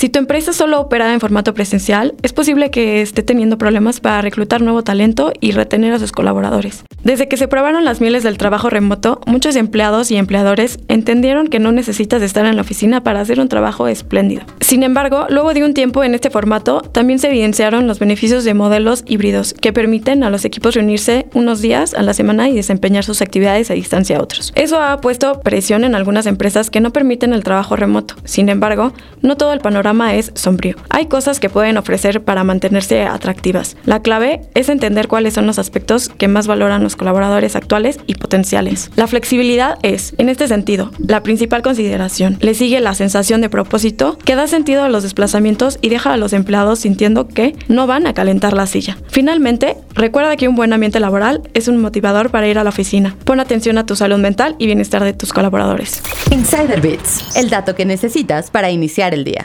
Si tu empresa solo opera en formato presencial, es posible que esté teniendo problemas para reclutar nuevo talento y retener a sus colaboradores. Desde que se probaron las mieles del trabajo remoto, muchos empleados y empleadores entendieron que no necesitas estar en la oficina para hacer un trabajo espléndido. Sin embargo, luego de un tiempo en este formato, también se evidenciaron los beneficios de modelos híbridos que permiten a los equipos reunirse unos días a la semana y desempeñar sus actividades a distancia a otros. Eso ha puesto presión en algunas empresas que no permiten el trabajo remoto. Sin embargo, no todo el panorama es sombrío. Hay cosas que pueden ofrecer para mantenerse atractivas. La clave es entender cuáles son los aspectos que más valoran los colaboradores actuales y potenciales. La flexibilidad es, en este sentido, la principal consideración. Le sigue la sensación de propósito que da sentido a los desplazamientos y deja a los empleados sintiendo que no van a calentar la silla. Finalmente, recuerda que un buen ambiente laboral es un motivador para ir a la oficina. Pon atención a tu salud mental y bienestar de tus colaboradores. Insider Bits, el dato que necesitas para iniciar el día.